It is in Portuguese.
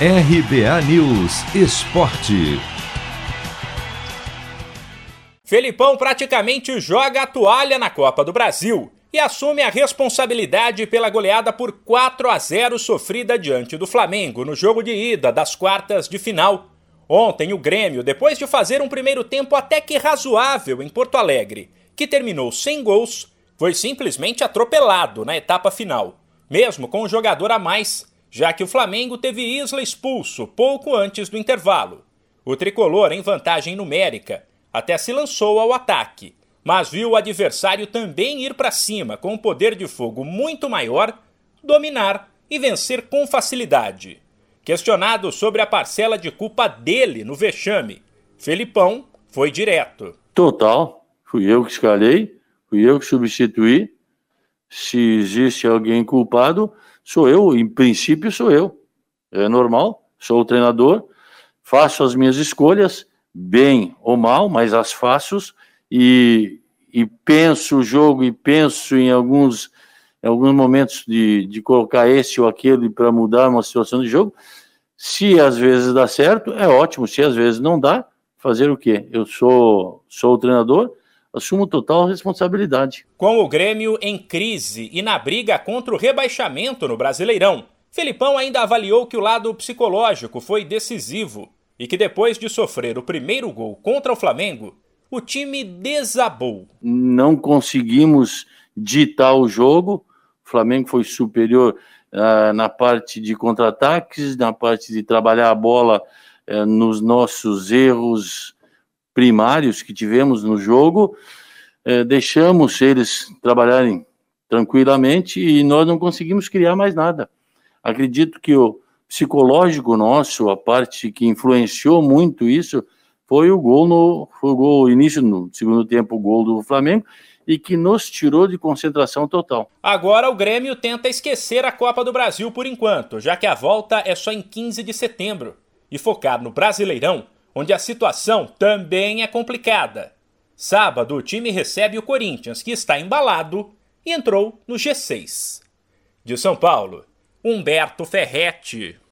RBA News Esporte. Felipão praticamente joga a toalha na Copa do Brasil e assume a responsabilidade pela goleada por 4 a 0 sofrida diante do Flamengo no jogo de ida das quartas de final. Ontem, o Grêmio, depois de fazer um primeiro tempo até que razoável em Porto Alegre, que terminou sem gols, foi simplesmente atropelado na etapa final, mesmo com um jogador a mais já que o Flamengo teve Isla expulso pouco antes do intervalo. O tricolor, em vantagem numérica, até se lançou ao ataque, mas viu o adversário também ir para cima com um poder de fogo muito maior, dominar e vencer com facilidade. Questionado sobre a parcela de culpa dele no vexame, Felipão foi direto. Total. Fui eu que escalei, fui eu que substituí. Se existe alguém culpado, Sou eu, em princípio sou eu. É normal, sou o treinador, faço as minhas escolhas, bem ou mal, mas as faço e, e penso o jogo e penso em alguns, em alguns momentos de, de colocar esse ou aquele para mudar uma situação de jogo. Se às vezes dá certo, é ótimo. Se às vezes não dá, fazer o quê? Eu sou, sou o treinador, assumo total responsabilidade. Com o Grêmio em crise e na briga contra o rebaixamento no Brasileirão, Felipão ainda avaliou que o lado psicológico foi decisivo e que depois de sofrer o primeiro gol contra o Flamengo, o time desabou. Não conseguimos ditar o jogo, o Flamengo foi superior uh, na parte de contra-ataques, na parte de trabalhar a bola uh, nos nossos erros primários que tivemos no jogo, é, deixamos eles trabalharem tranquilamente e nós não conseguimos criar mais nada. Acredito que o psicológico nosso, a parte que influenciou muito isso, foi o gol no foi o gol início no segundo tempo, o gol do Flamengo e que nos tirou de concentração total. Agora o Grêmio tenta esquecer a Copa do Brasil por enquanto, já que a volta é só em 15 de setembro, e focar no Brasileirão onde a situação também é complicada. Sábado, o time recebe o Corinthians, que está embalado e entrou no G6. De São Paulo, Humberto Ferretti.